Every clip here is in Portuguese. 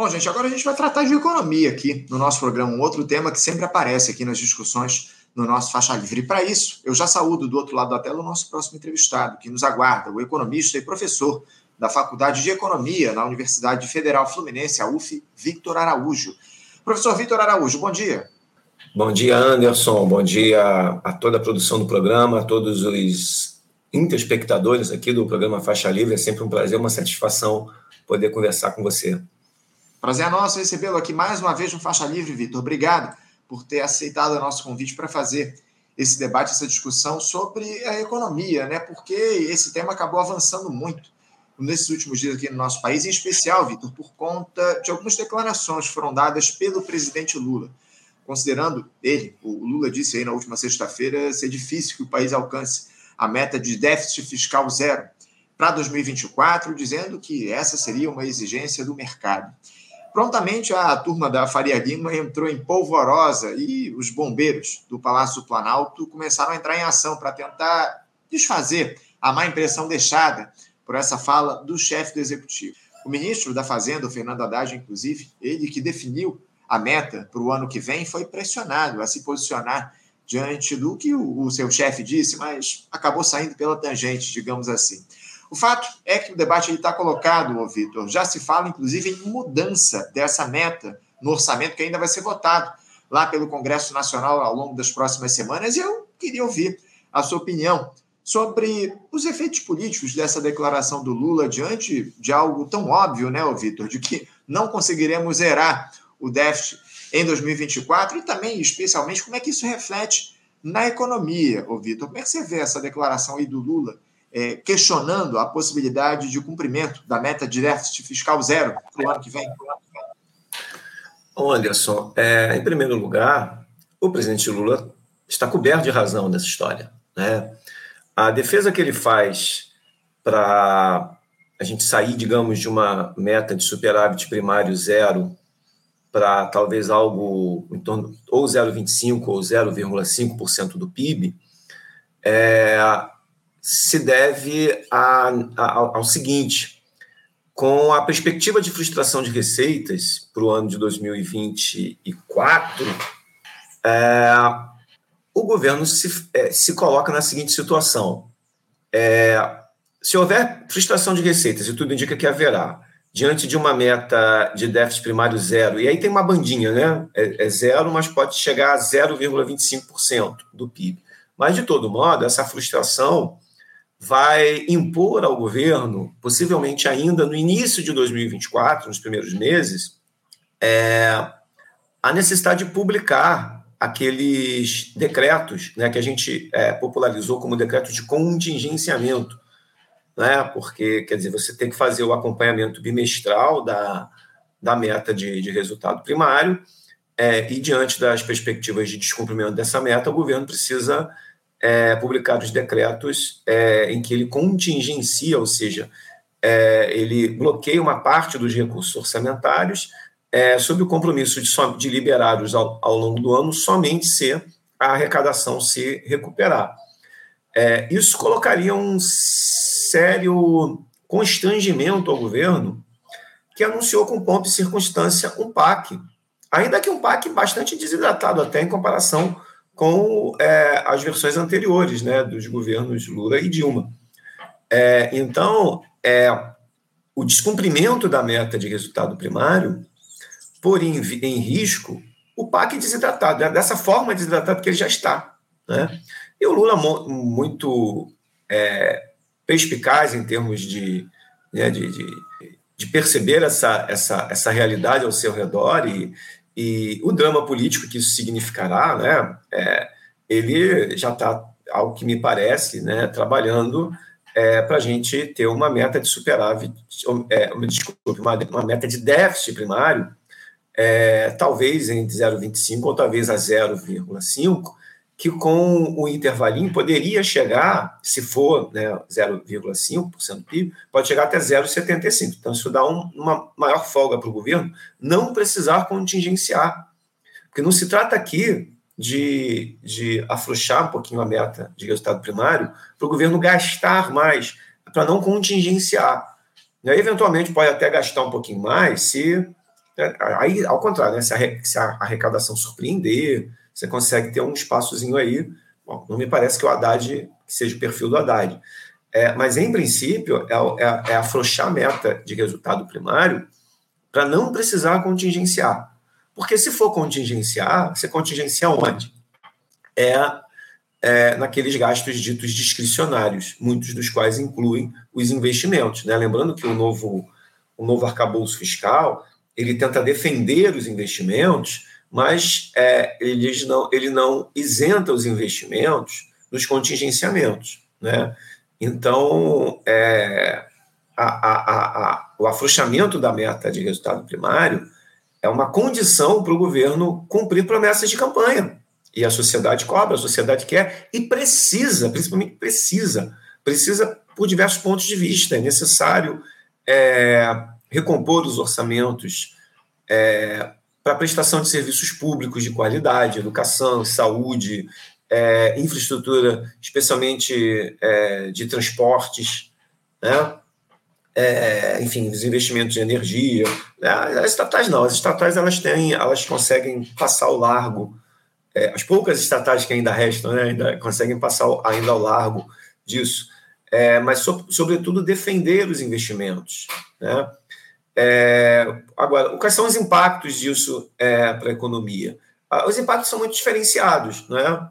Bom, gente, agora a gente vai tratar de economia aqui no nosso programa, um outro tema que sempre aparece aqui nas discussões no nosso Faixa Livre. E para isso, eu já saúdo do outro lado da tela o nosso próximo entrevistado, que nos aguarda, o economista e professor da Faculdade de Economia na Universidade Federal Fluminense, a UF, Victor Araújo. Professor Victor Araújo, bom dia. Bom dia, Anderson. Bom dia a toda a produção do programa, a todos os interespectadores aqui do programa Faixa Livre. É sempre um prazer, uma satisfação poder conversar com você. Prazer é nosso recebê-lo aqui mais uma vez no Faixa Livre, Vitor. Obrigado por ter aceitado o nosso convite para fazer esse debate, essa discussão sobre a economia, né? Porque esse tema acabou avançando muito nesses últimos dias aqui no nosso país, em especial, Vitor, por conta de algumas declarações que foram dadas pelo presidente Lula. Considerando ele, o Lula disse aí na última sexta-feira, ser difícil que o país alcance a meta de déficit fiscal zero para 2024, dizendo que essa seria uma exigência do mercado. Prontamente, a turma da Faria Lima entrou em polvorosa e os bombeiros do Palácio Planalto começaram a entrar em ação para tentar desfazer a má impressão deixada por essa fala do chefe do executivo. O ministro da Fazenda, o Fernando Haddad, inclusive, ele que definiu a meta para o ano que vem, foi pressionado a se posicionar diante do que o seu chefe disse, mas acabou saindo pela tangente, digamos assim. O fato é que o debate está colocado, Vitor. Já se fala, inclusive, em mudança dessa meta no orçamento que ainda vai ser votado lá pelo Congresso Nacional ao longo das próximas semanas. E eu queria ouvir a sua opinião sobre os efeitos políticos dessa declaração do Lula diante de algo tão óbvio, né, Vitor, de que não conseguiremos zerar o déficit em 2024 e também, especialmente, como é que isso reflete na economia, Vitor. Como é que você vê essa declaração aí do Lula é, questionando a possibilidade de cumprimento da meta de déficit fiscal zero para o ano que vem? Anderson, é, em primeiro lugar, o presidente Lula está coberto de razão nessa história. Né? A defesa que ele faz para a gente sair, digamos, de uma meta de superávit primário zero para talvez algo em torno ou 0,25% ou 0,5% do PIB, é, se deve a, a, ao seguinte: com a perspectiva de frustração de receitas para o ano de 2024, é, o governo se, é, se coloca na seguinte situação: é, se houver frustração de receitas, e tudo indica que haverá, diante de uma meta de déficit primário zero, e aí tem uma bandinha, né? É, é zero, mas pode chegar a 0,25% do PIB. Mas, de todo modo, essa frustração vai impor ao governo, possivelmente ainda no início de 2024, nos primeiros meses, é, a necessidade de publicar aqueles decretos né, que a gente é, popularizou como decreto de contingenciamento, né, porque, quer dizer, você tem que fazer o acompanhamento bimestral da, da meta de, de resultado primário, é, e diante das perspectivas de descumprimento dessa meta, o governo precisa é, publicar os decretos é, em que ele contingencia, ou seja, é, ele bloqueia uma parte dos recursos orçamentários é, sob o compromisso de, de liberá-los ao, ao, longo do ano somente se a arrecadação se recuperar. É, isso colocaria um sério constrangimento ao governo, que anunciou com pompa e circunstância um PAC, ainda que um PAC bastante desidratado até em comparação com é, as versões anteriores né, dos governos Lula e Dilma. É, então, é, o descumprimento da meta de resultado primário por em, em risco o PAC desidratado, né, dessa forma desidratado que ele já está. Né? E o Lula, muito é, perspicaz em termos de, né, de, de, de, perceber essa, essa, essa realidade ao seu redor e, e o drama político que isso significará, né, é, ele já está, ao que me parece, né, trabalhando é, para a gente ter uma meta de superávit, é, desculpe, uma, uma meta de déficit primário, é, talvez entre 0,25 ou talvez a 0,5, que com o intervalinho poderia chegar, se for né, 0,5% do PIB, pode chegar até 0,75%. Então, isso dá um, uma maior folga para o governo não precisar contingenciar. Porque não se trata aqui de, de afrouxar um pouquinho a meta de resultado primário para o governo gastar mais, para não contingenciar. E aí, eventualmente, pode até gastar um pouquinho mais se Né? Aí, ao contrário, né? se a arrecadação surpreender, você consegue ter um espaçozinho aí. Bom, não me parece que o Haddad seja o perfil do Haddad. É, mas, em princípio, é, é, é afrouxar a meta de resultado primário para não precisar contingenciar. Porque se for contingenciar, você contingencia onde? É, é, naqueles gastos ditos discricionários, muitos dos quais incluem os investimentos. Né? Lembrando que o novo, o novo arcabouço fiscal ele tenta defender os investimentos, mas é, ele, não, ele não isenta os investimentos dos contingenciamentos. Né? Então, é, a, a, a, o afrouxamento da meta de resultado primário é uma condição para o governo cumprir promessas de campanha. E a sociedade cobra, a sociedade quer e precisa, principalmente precisa, precisa por diversos pontos de vista. É necessário é, recompor os orçamentos é, para prestação de serviços públicos de qualidade, educação, saúde, é, infraestrutura, especialmente é, de transportes, né? É, enfim, os investimentos de energia. Né? As estatais não, as estatais elas têm, elas conseguem passar ao largo, é, as poucas estatais que ainda restam, né, ainda conseguem passar ainda ao largo disso, é, mas so, sobretudo defender os investimentos, né? É, agora, quais são os impactos disso é, para a economia? Ah, os impactos são muito diferenciados, né?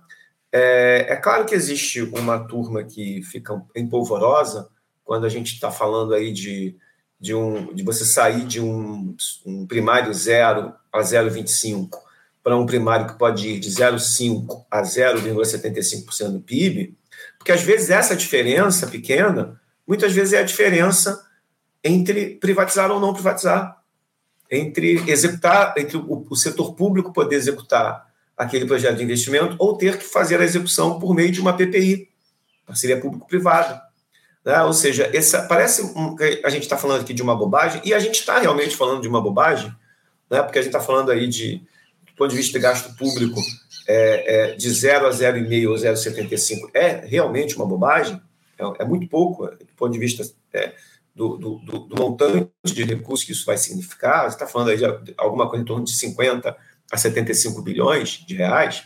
É, é claro que existe uma turma que fica empolvorosa quando a gente está falando aí de, de, um, de você sair de um, um primário 0 a 0,25 para um primário que pode ir de 0,5 a 0,75% do PIB, porque às vezes essa diferença pequena, muitas vezes é a diferença entre privatizar ou não privatizar, entre executar, entre o, o setor público poder executar aquele projeto de investimento ou ter que fazer a execução por meio de uma PPI, parceria público-privada. Né? Ou seja, essa, parece um, a gente está falando aqui de uma bobagem, e a gente está realmente falando de uma bobagem, né? porque a gente está falando aí de, do ponto de vista de gasto público, é, é, de 0 a 0,5 ou 0,75 é realmente uma bobagem, é, é, muito pouco do ponto de vista é, do, do, do, montante de recursos que isso vai significar. Você está falando aí de alguma coisa em torno de 50 a 75 bilhões de reais,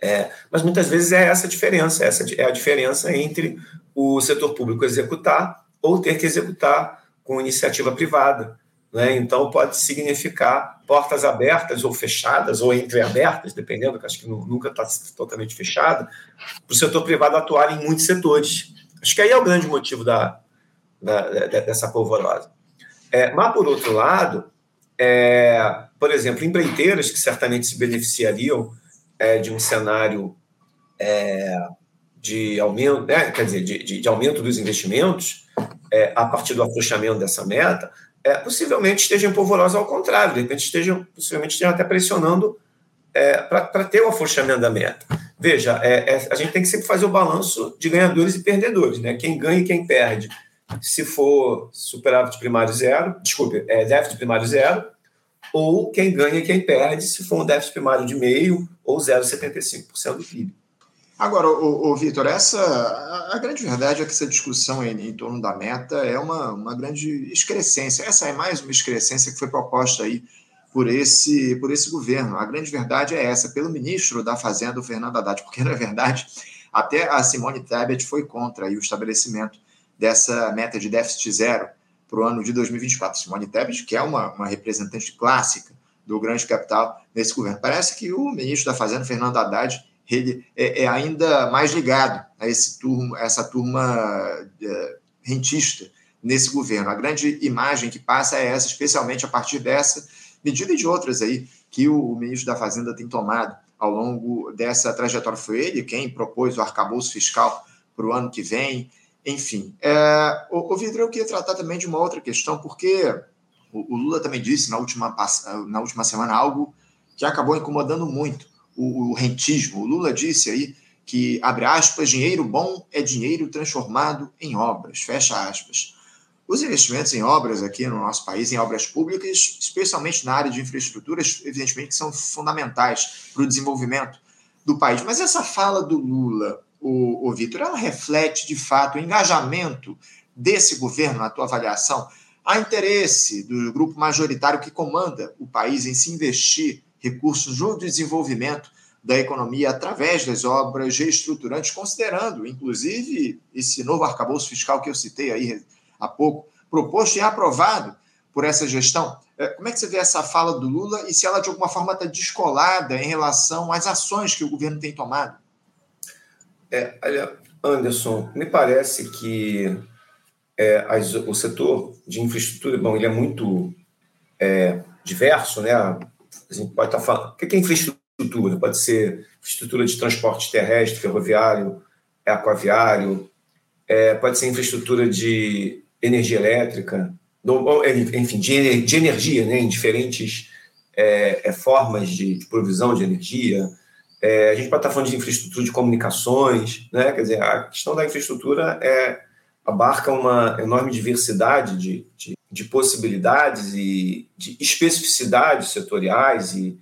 é, mas muitas vezes é essa a diferença, essa é a diferença entre o setor público executar ou ter que executar com iniciativa privada. Né? Então, pode significar portas abertas ou fechadas, ou entreabertas, dependendo, que acho que nunca está totalmente fechada, para o setor privado atuar em muitos setores. Acho que aí é o grande motivo da, da dessa polvorosa. É, mas, por outro lado, é, por exemplo, empreiteiras que certamente se beneficiariam é, de um cenário é, de aumento, né, quer dizer, de, de, de, aumento dos investimentos é, a partir do afrouxamento dessa meta, é, possivelmente estejam polvorosas ao contrário, de repente estejam, possivelmente estejam até pressionando para ter o afrouxamento da meta. Veja, a gente tem que sempre fazer o balanço de ganhadores e perdedores, né? Quem ganha e quem perde. Se for superávit primário zero, desculpe, é déficit primário zero, ou quem ganha e quem perde se for um déficit primário de meio ou 0,75% do PIB. Agora, o, o Vitor, essa a, grande verdade é que essa discussão em, em, torno da meta é uma, uma grande excrescência. Essa é mais uma excrescência que foi proposta aí por esse, por esse governo. A grande verdade é essa, pelo ministro da Fazenda, o Fernando Haddad, porque, na verdade, até a Simone Tebet foi contra aí, o estabelecimento dessa meta de déficit zero para o ano de 2024. Simone Tebet, que é uma, uma representante clássica do grande capital nesse governo. Parece que o ministro da Fazenda, Fernando Haddad, ele é, é ainda mais ligado a esse turma, essa turma é, rentista nesse governo. A grande imagem que passa é essa, especialmente a partir dessa medida e de outras aí que o, o ministro da Fazenda tem tomado ao longo dessa trajetória. Foi ele quem propôs o arcabouço fiscal para o ano que vem, enfim, é, o, o Vidro, eu queria tratar também de uma outra questão, porque o, o, Lula também disse na última, na última semana algo que acabou incomodando muito o, o rentismo. O Lula disse aí que, abre aspas, dinheiro bom é dinheiro transformado em obras, fecha aspas. Os investimentos em obras aqui no nosso país, em obras públicas, especialmente na área de infraestruturas, evidentemente são fundamentais para o desenvolvimento do país. Mas essa fala do Lula o, o Vitor, ela reflete de fato o engajamento desse governo, na tua avaliação, Há interesse do grupo majoritário que comanda o país em se investir recursos no desenvolvimento da economia através das obras reestruturantes, considerando, inclusive, esse novo arcabouço fiscal que eu citei aí há pouco, proposto e aprovado por essa gestão. É, como é que você vê essa fala do Lula e se ela, de alguma forma, está descolada em relação às ações que o governo tem tomado? É, olha, Anderson, me parece que é, as, o setor de infraestrutura, bom, ele é muito é, diverso, né? A gente pode estar tá falando. O que é infraestrutura? Pode ser infraestrutura de transporte terrestre, ferroviário, aquaviário, é, pode ser infraestrutura de energia elétrica, enfim, de, de energia, né? Em diferentes é, é, formas de, de, provisão de energia. É, a gente pode estar falando de infraestrutura de comunicações, né? Quer dizer, a questão da infraestrutura é abarca uma enorme diversidade de, de, de possibilidades e de especificidades setoriais e,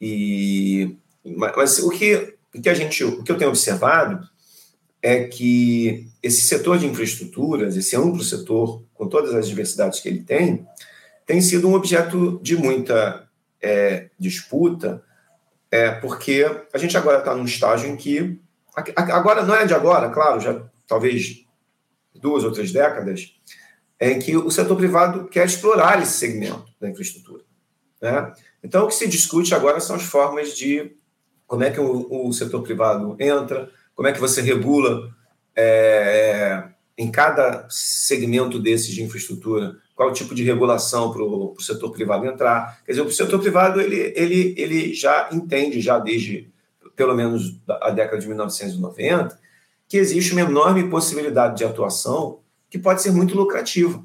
e mas o que, o que a gente o que eu tenho observado é que esse setor de infraestruturas, esse amplo setor, com todas as diversidades que ele tem, tem sido um objeto de muita é, disputa, é, porque a gente agora está num estágio em que. Agora, não é de agora, claro, já talvez duas ou três décadas, em que o setor privado quer explorar esse segmento da infraestrutura. Né? Então, o que se discute agora são as formas de como é que o, o setor privado entra, como é que você regula é, em cada segmento desses de infraestrutura, qual tipo de regulação para o setor privado entrar. Quer dizer, o setor privado ele, ele, ele já entende, já desde pelo menos a década de 1990, que existe uma enorme possibilidade de atuação que pode ser muito lucrativa.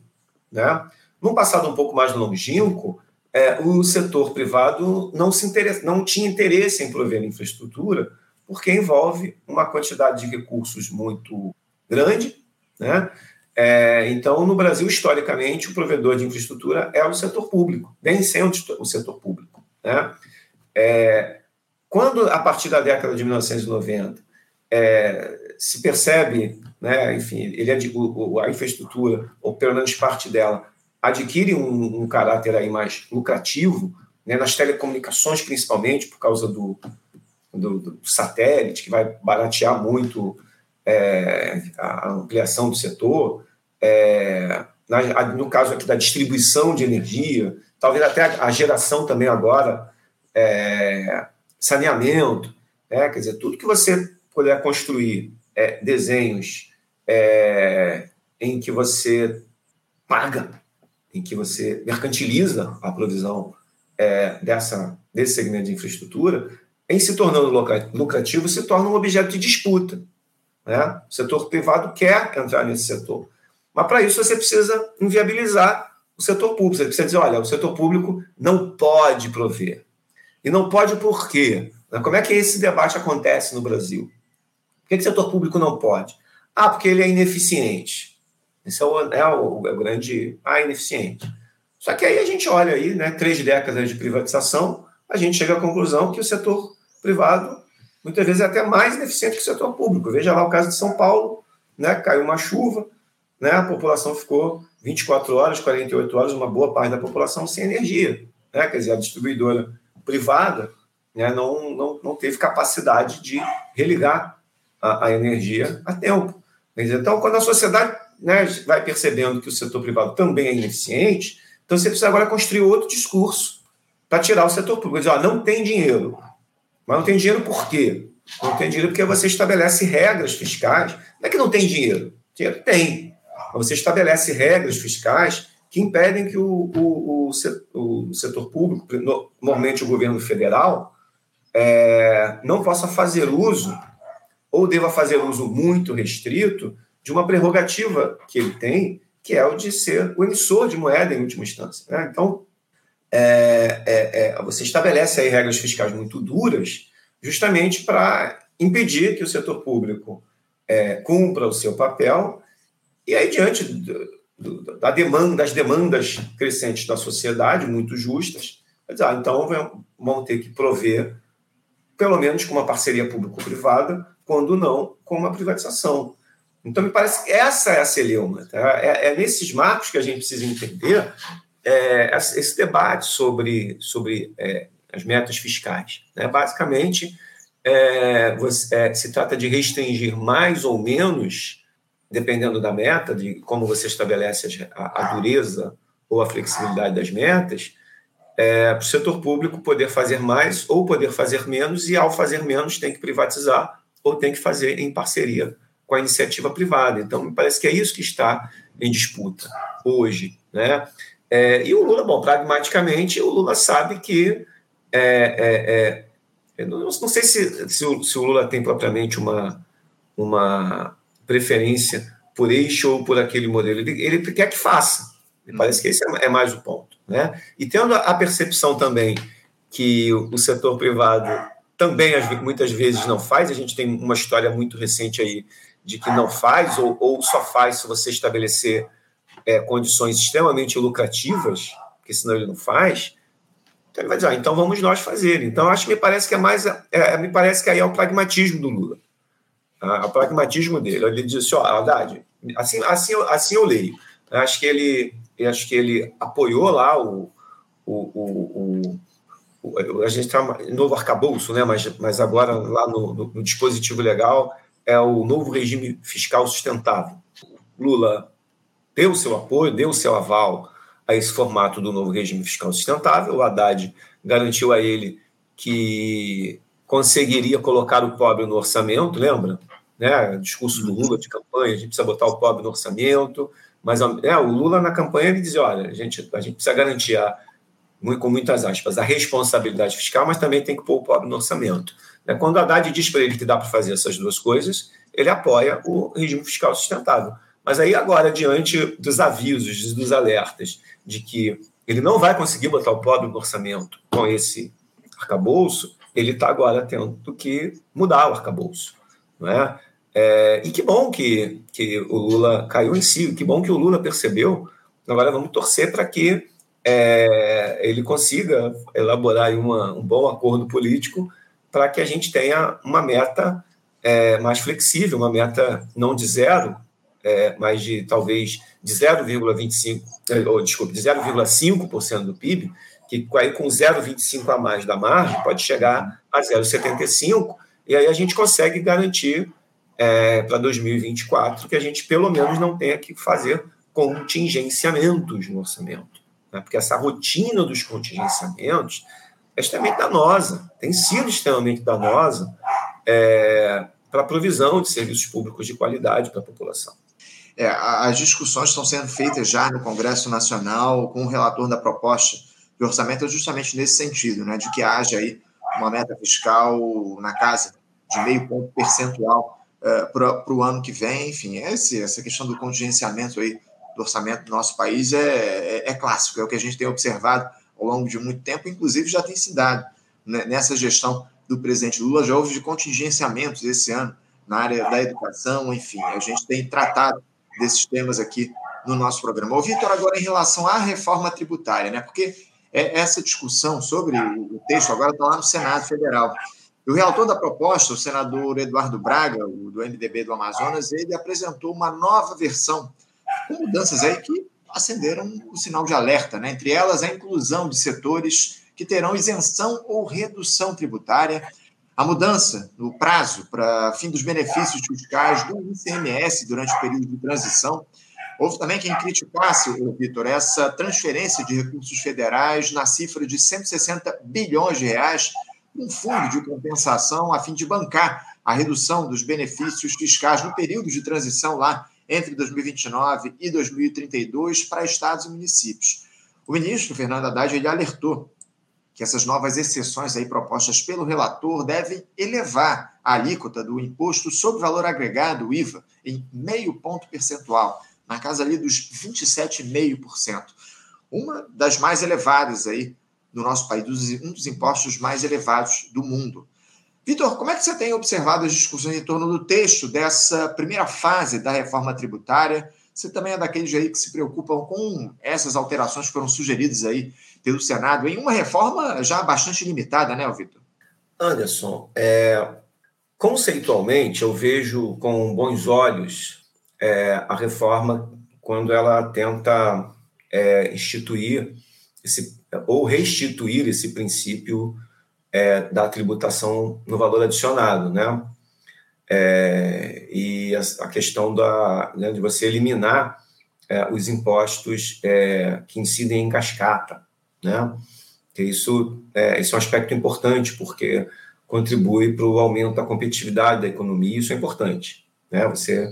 Né? Num passado um pouco mais longínquo, é, o setor privado não, se interessa, não tinha interesse em prover infraestrutura, porque envolve uma quantidade de recursos muito grande. Né? É, então, no Brasil, historicamente, o provedor de infraestrutura é o setor público, vem sendo o setor público. Né? É, quando, a partir da década de 1990, é, se percebe, né, enfim, ele o, a infraestrutura, ou pelo menos parte dela, adquire um, um caráter aí mais lucrativo, né, nas telecomunicações principalmente, por causa do, do, do satélite, que vai baratear muito é, a ampliação do setor, é, na, no caso aqui da distribuição de energia, talvez até a, geração também agora, é, saneamento, né, quer dizer, tudo que você puder construir é, desenhos é, em que você paga, em que você mercantiliza a provisão é, dessa, desse segmento de infraestrutura, em se tornando lucrativo, se torna um objeto de disputa. Né? O setor privado quer entrar nesse setor. Mas para isso você precisa inviabilizar o setor público. Você precisa dizer, olha, o setor público não pode prover. E não pode por quê? Como é que esse debate acontece no Brasil? Por que, que o setor público não pode? Ah, porque ele é ineficiente. Esse é o, é o, o grande. Ah, ineficiente. Só que aí a gente olha aí, né, três décadas de privatização, a gente chega à conclusão que o setor privado muitas vezes é até mais ineficiente que o setor público. Veja lá o caso de São Paulo, né, caiu uma chuva, né, a população ficou 24 horas, 48 horas, uma boa parte da população sem energia. Né, quer dizer, a distribuidora privada né, não, não, não teve capacidade de religar a, a energia a tempo. Então, quando a sociedade né, vai percebendo que o setor privado também é ineficiente, então você precisa agora construir outro discurso para tirar o setor público. Dizer, ó, não tem dinheiro. Mas não tem dinheiro por quê? Não tem dinheiro porque você estabelece regras fiscais. Não é que não tem dinheiro. Dinheiro tem. Você estabelece regras fiscais que impedem que o, o, o, o setor público, normalmente o governo federal, é, não possa fazer uso ou deva fazer uso muito restrito de uma prerrogativa que ele tem, que é o de ser o emissor de moeda em última instância. Né? Então, é, é, é, você estabelece aí regras fiscais muito duras, justamente para impedir que o setor público é, cumpra o seu papel, e aí, diante do, da demanda, das demandas crescentes da sociedade, muito justas, ah, então vão ter que prover, pelo menos com uma parceria público-privada, quando não com uma privatização. Então, me parece que essa é a celeuma. Tá? É, é nesses marcos que a gente precisa entender é, esse debate sobre, sobre é, as metas fiscais. Né? Basicamente, é, você, é, se trata de restringir mais ou menos, dependendo da meta, de como você estabelece a, a dureza ou a flexibilidade das metas, é, para o setor público poder fazer mais ou poder fazer menos, e ao fazer menos tem que privatizar ou tem que fazer em parceria com a iniciativa privada. Então, me parece que é isso que está em disputa hoje. Né? É, e o Lula, bom, pragmaticamente, o Lula sabe que. É, é, é não, não, sei se, se o, se, o, Lula tem propriamente uma, uma preferência por eixo ou por aquele modelo. Ele, ele quer que faça. Me uhum. parece que esse é, é mais o ponto. Né? E tendo a percepção também que o setor privado também muitas vezes não faz, a gente tem uma história muito recente aí de que não faz ou, ou só faz se você estabelecer é, condições extremamente lucrativas, porque senão ele não faz, então ele vai dizer, ah, então vamos nós fazer. Então acho que me parece que é mais, é me parece que aí é o pragmatismo do Lula, tá? o pragmatismo dele. Ele disse, ó, oh, Haddad, assim, assim, assim eu leio. Acho que ele, acho que ele apoiou lá o, o, o, o a gente está novo arcabouço, né? Mas, mas agora lá no, no, no dispositivo legal é o novo regime fiscal sustentável. Lula deu seu apoio, deu seu aval a esse formato do novo regime fiscal sustentável. O Haddad garantiu a ele que conseguiria colocar o pobre no orçamento, lembra? Né? Discurso do Lula de campanha, a gente precisa botar o pobre no orçamento, mas é, o Lula na campanha ele dizia, olha, a gente, a gente precisa garantir, a, com muitas aspas, a responsabilidade fiscal, mas também tem que pôr o pobre no orçamento. Né? Quando o Haddad diz para ele que dá para fazer essas duas coisas, ele apoia o regime fiscal sustentável. Mas aí agora, diante dos avisos, dos alertas de que ele não vai conseguir botar o pobre no orçamento com esse arcabouço, ele está agora tendo que mudar o arcabouço. Não é? é? e que bom que, que o Lula caiu em si, que bom que o Lula percebeu. Agora vamos torcer para que é, ele consiga elaborar uma, um bom acordo político para que a gente tenha uma meta é, mais flexível, uma meta não de zero, é, mas de talvez de 0,25, é, ou desculpe, de 0,5% do PIB, que com 0,25 a mais da margem pode chegar a 0,75, e aí a gente consegue garantir é, para 2024 que a gente pelo menos não tenha que fazer contingenciamentos no orçamento. Né? Porque essa rotina dos contingenciamentos é extremamente danosa, tem sido extremamente danosa é, para a provisão de serviços públicos de qualidade para a população. É, as discussões estão sendo feitas já no Congresso Nacional com o relator da proposta de orçamento justamente nesse sentido, né, de que haja aí uma meta fiscal na casa de meio ponto percentual uh, para o ano que vem. Enfim, esse, essa questão do contingenciamento aí do orçamento do nosso país é, é, é clássico, é o que a gente tem observado ao longo de muito tempo, inclusive já tem se dado né, nessa gestão do presidente Lula, já houve de contingenciamentos esse ano na área da educação, enfim, a gente tem tratado desses temas aqui no nosso programa. O Vitor, agora em relação à reforma tributária, né? Porque é essa discussão sobre o texto agora está lá no Senado Federal. O relator da proposta, o senador Eduardo Braga, do MDB do Amazonas, ele apresentou uma nova versão com mudanças aí que acenderam o sinal de alerta, né? entre elas a inclusão de setores que terão isenção ou redução tributária, a mudança no prazo para fim dos benefícios fiscais do ICMS durante o período de transição. Houve também quem criticasse, Vitor, essa transferência de recursos federais na cifra de 160 bilhões de reais, um fundo de compensação a fim de bancar a redução dos benefícios fiscais no período de transição lá entre 2029 e 2032 para estados e municípios. O ministro Fernando Haddad ele alertou que essas novas exceções aí propostas pelo relator devem elevar a alíquota do imposto sobre valor agregado, IVA, em meio ponto percentual, na casa ali dos 27,5%. Uma das mais elevadas aí no nosso país, um dos impostos mais elevados do mundo. Vitor, como é que você tem observado as discussões em torno do texto dessa primeira fase da reforma tributária? Você também é daqueles aí que se preocupam com essas alterações que foram sugeridas aí pelo Senado em uma reforma já bastante limitada, né, Vitor? Anderson, é, conceitualmente eu vejo com bons olhos é, a reforma quando ela tenta é, instituir esse, ou restituir esse princípio é, da tributação no valor adicionado, né? É, e a, a, questão da, né, de você eliminar é, os impostos é, que incidem em cascata, né? Que isso, é, isso é um aspecto importante, porque contribui para o aumento da competitividade da economia, isso é importante, né? Você,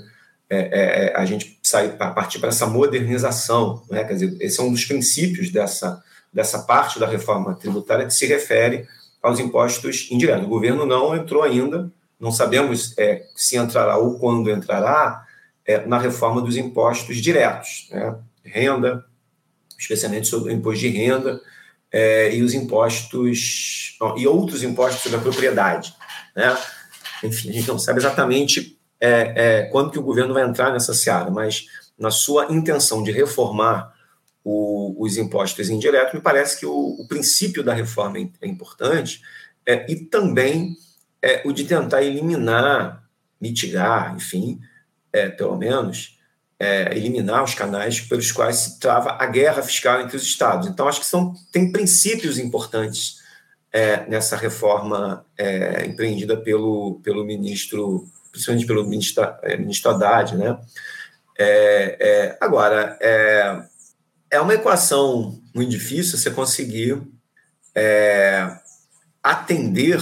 é, é, a gente sai a partir para essa modernização, né? Quer dizer, esse é um dos princípios dessa, dessa parte da reforma tributária que se refere aos impostos indiretos. O governo não entrou ainda, não sabemos é, se entrará ou quando entrará é, na reforma dos impostos diretos, né? renda, especialmente sobre o imposto de renda é, e os impostos e outros impostos sobre a propriedade, né? Enfim, a gente não sabe exatamente é, é, quando que o governo vai entrar nessa seara, mas na sua intenção de reformar o, os impostos indiretos, me parece que o, o princípio da reforma é, é importante é, e também é, o de tentar eliminar, mitigar, enfim, é, pelo menos, eliminar os canais pelos quais se trava a guerra fiscal entre os estados. Então, acho que são, tem princípios importantes nessa reforma empreendida pelo, pelo ministro, principalmente pelo ministro, é, ministro Haddad. Né? agora, é, é uma equação muito difícil você conseguir é, atender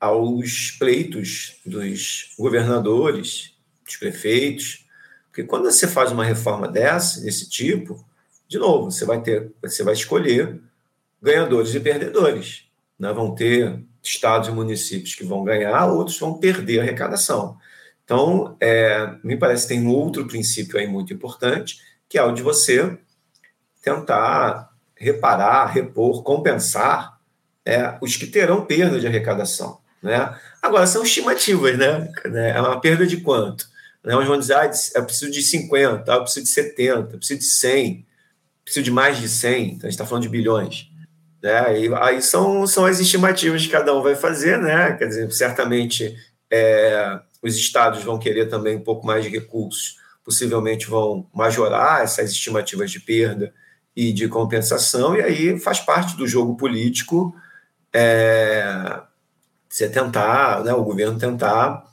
aos pleitos dos governadores, dos prefeitos, porque quando você faz uma reforma dessa, desse tipo, de novo, você vai ter, você vai escolher ganhadores e perdedores. Né? Vão ter estados e municípios que vão ganhar, outros vão perder a arrecadação. Então, é, me parece que tem um outro princípio aí muito importante, que é o de você tentar reparar, repor, compensar é, os que terão perda de arrecadação. Né? Agora, são estimativas, né? É uma perda de quanto? Né? Vão dizer, ah, eu preciso de 50, eu preciso de 70, eu preciso de 100, preciso de mais de 100, então a gente está falando de bilhões. Né? E aí são, são as estimativas que cada um vai fazer, né? Quer dizer, certamente é, os estados vão querer também um pouco mais de recursos, possivelmente vão majorar essas estimativas de perda e de compensação, e aí faz parte do jogo político é, você tentar, né, o governo tentar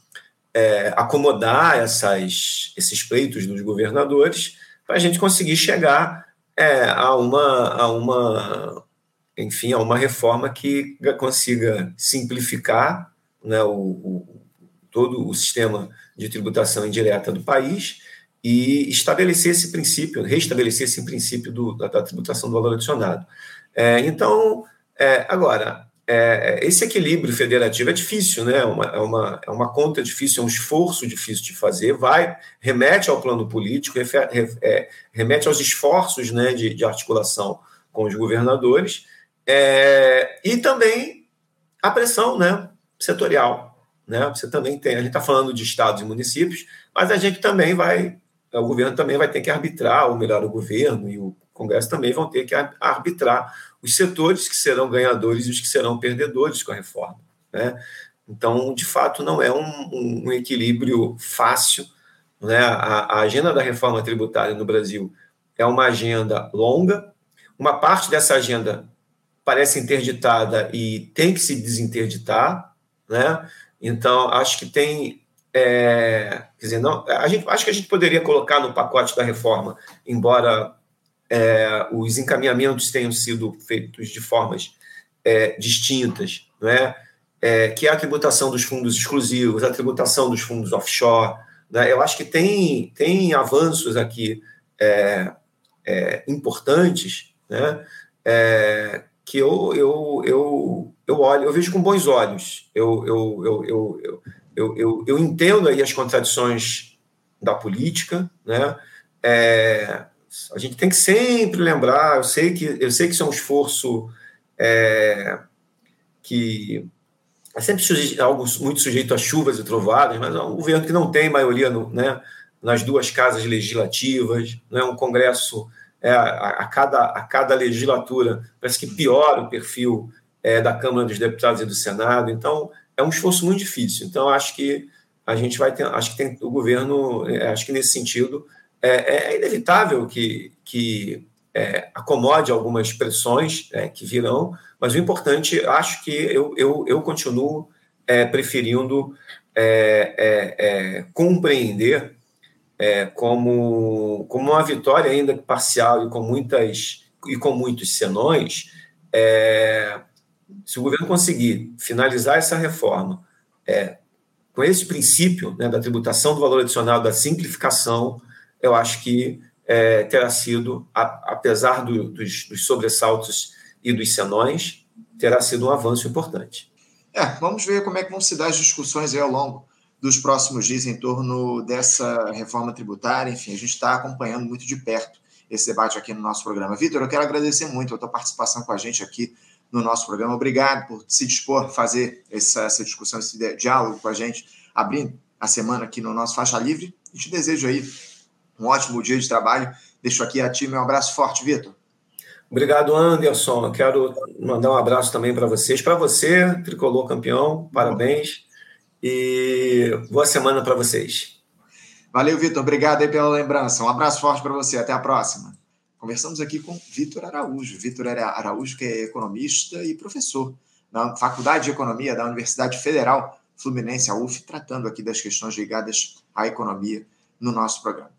é, acomodar essas, esses pleitos dos governadores para a gente conseguir chegar é, a, uma, a uma, enfim, a uma reforma que consiga simplificar né, o, o todo o sistema de tributação indireta do país e estabelecer esse princípio, restabelecer esse princípio do, da, da, tributação do valor adicionado. É, então, é, agora, é, esse equilíbrio federativo é difícil, né? É uma, é, uma, é uma conta difícil, é um esforço difícil de fazer, vai, remete ao plano político, refer, é, remete aos esforços né, de, de articulação com os governadores, é, e também a pressão né, setorial. Né? Você também tem, a gente está falando de estados e municípios, mas a gente também vai o governo também vai ter que arbitrar, ou melhor, o governo e o Congresso também vão ter que arbitrar os setores que serão ganhadores e os que serão perdedores com a reforma. Né? Então, de fato, não é um, um equilíbrio fácil. Né? A, a, agenda da reforma tributária no Brasil é uma agenda longa. Uma parte dessa agenda parece interditada e tem que se desinterditar. Né? Então, acho que tem é, quer dizer, não, a gente, acho que a gente poderia colocar no pacote da reforma, embora é, os encaminhamentos tenham sido feitos de formas é, distintas, não é? é? que é a tributação dos fundos exclusivos, a tributação dos fundos offshore. Né? Eu acho que tem, tem avanços aqui é, é, importantes né? Que eu, eu, eu, eu olho, eu vejo com bons olhos. Eu, eu, eu, eu, eu eu, eu, eu entendo aí as contradições da política, né? É, a gente tem que sempre lembrar, eu sei que, eu sei que isso é um esforço é, que é sempre sujeito, algo muito sujeito a chuvas e trovadas, mas é um governo que não tem maioria no, né, nas duas casas legislativas, não é um Congresso é, a, a, cada, a cada legislatura parece que piora o perfil é, da Câmara dos Deputados e do Senado. Então, é um esforço muito difícil. Então, acho que a gente vai ter, acho que tem o governo, é, acho que nesse sentido é, é inevitável que, que é, acomode algumas pressões é, que virão, mas o importante, acho que eu, eu, eu continuo é, preferindo é, como, como uma vitória ainda parcial e com muitas e com muitos senões, se o governo conseguir finalizar essa reforma com esse princípio né, da tributação do valor adicional, da simplificação, eu acho que é, terá sido, a, apesar do, dos, dos, sobressaltos e dos senões, terá sido um avanço importante. É, vamos ver como é que vão se dar as discussões ao longo dos próximos dias em torno dessa reforma tributária. Enfim, a gente está acompanhando muito de perto esse debate aqui no nosso programa. Vitor, eu quero agradecer muito a tua participação com a gente aqui no nosso programa. Obrigado por se dispor a fazer essa, essa discussão, esse diálogo com a gente, abrindo a semana aqui no nosso Faixa Livre. E te desejo aí um ótimo dia de trabalho. Deixo aqui a ti meu abraço forte, Vitor. Obrigado, Anderson. Quero mandar um abraço também para vocês. Para você, tricolor campeão, parabéns. E boa semana para vocês. Valeu, Vitor. Obrigado aí pela lembrança. Um abraço forte para você. Até a próxima. Conversamos aqui com Vitor Araújo. Vitor Araújo, que é economista e professor na Faculdade de Economia da Universidade Federal Fluminense, a UF, tratando aqui das questões ligadas à economia no nosso programa.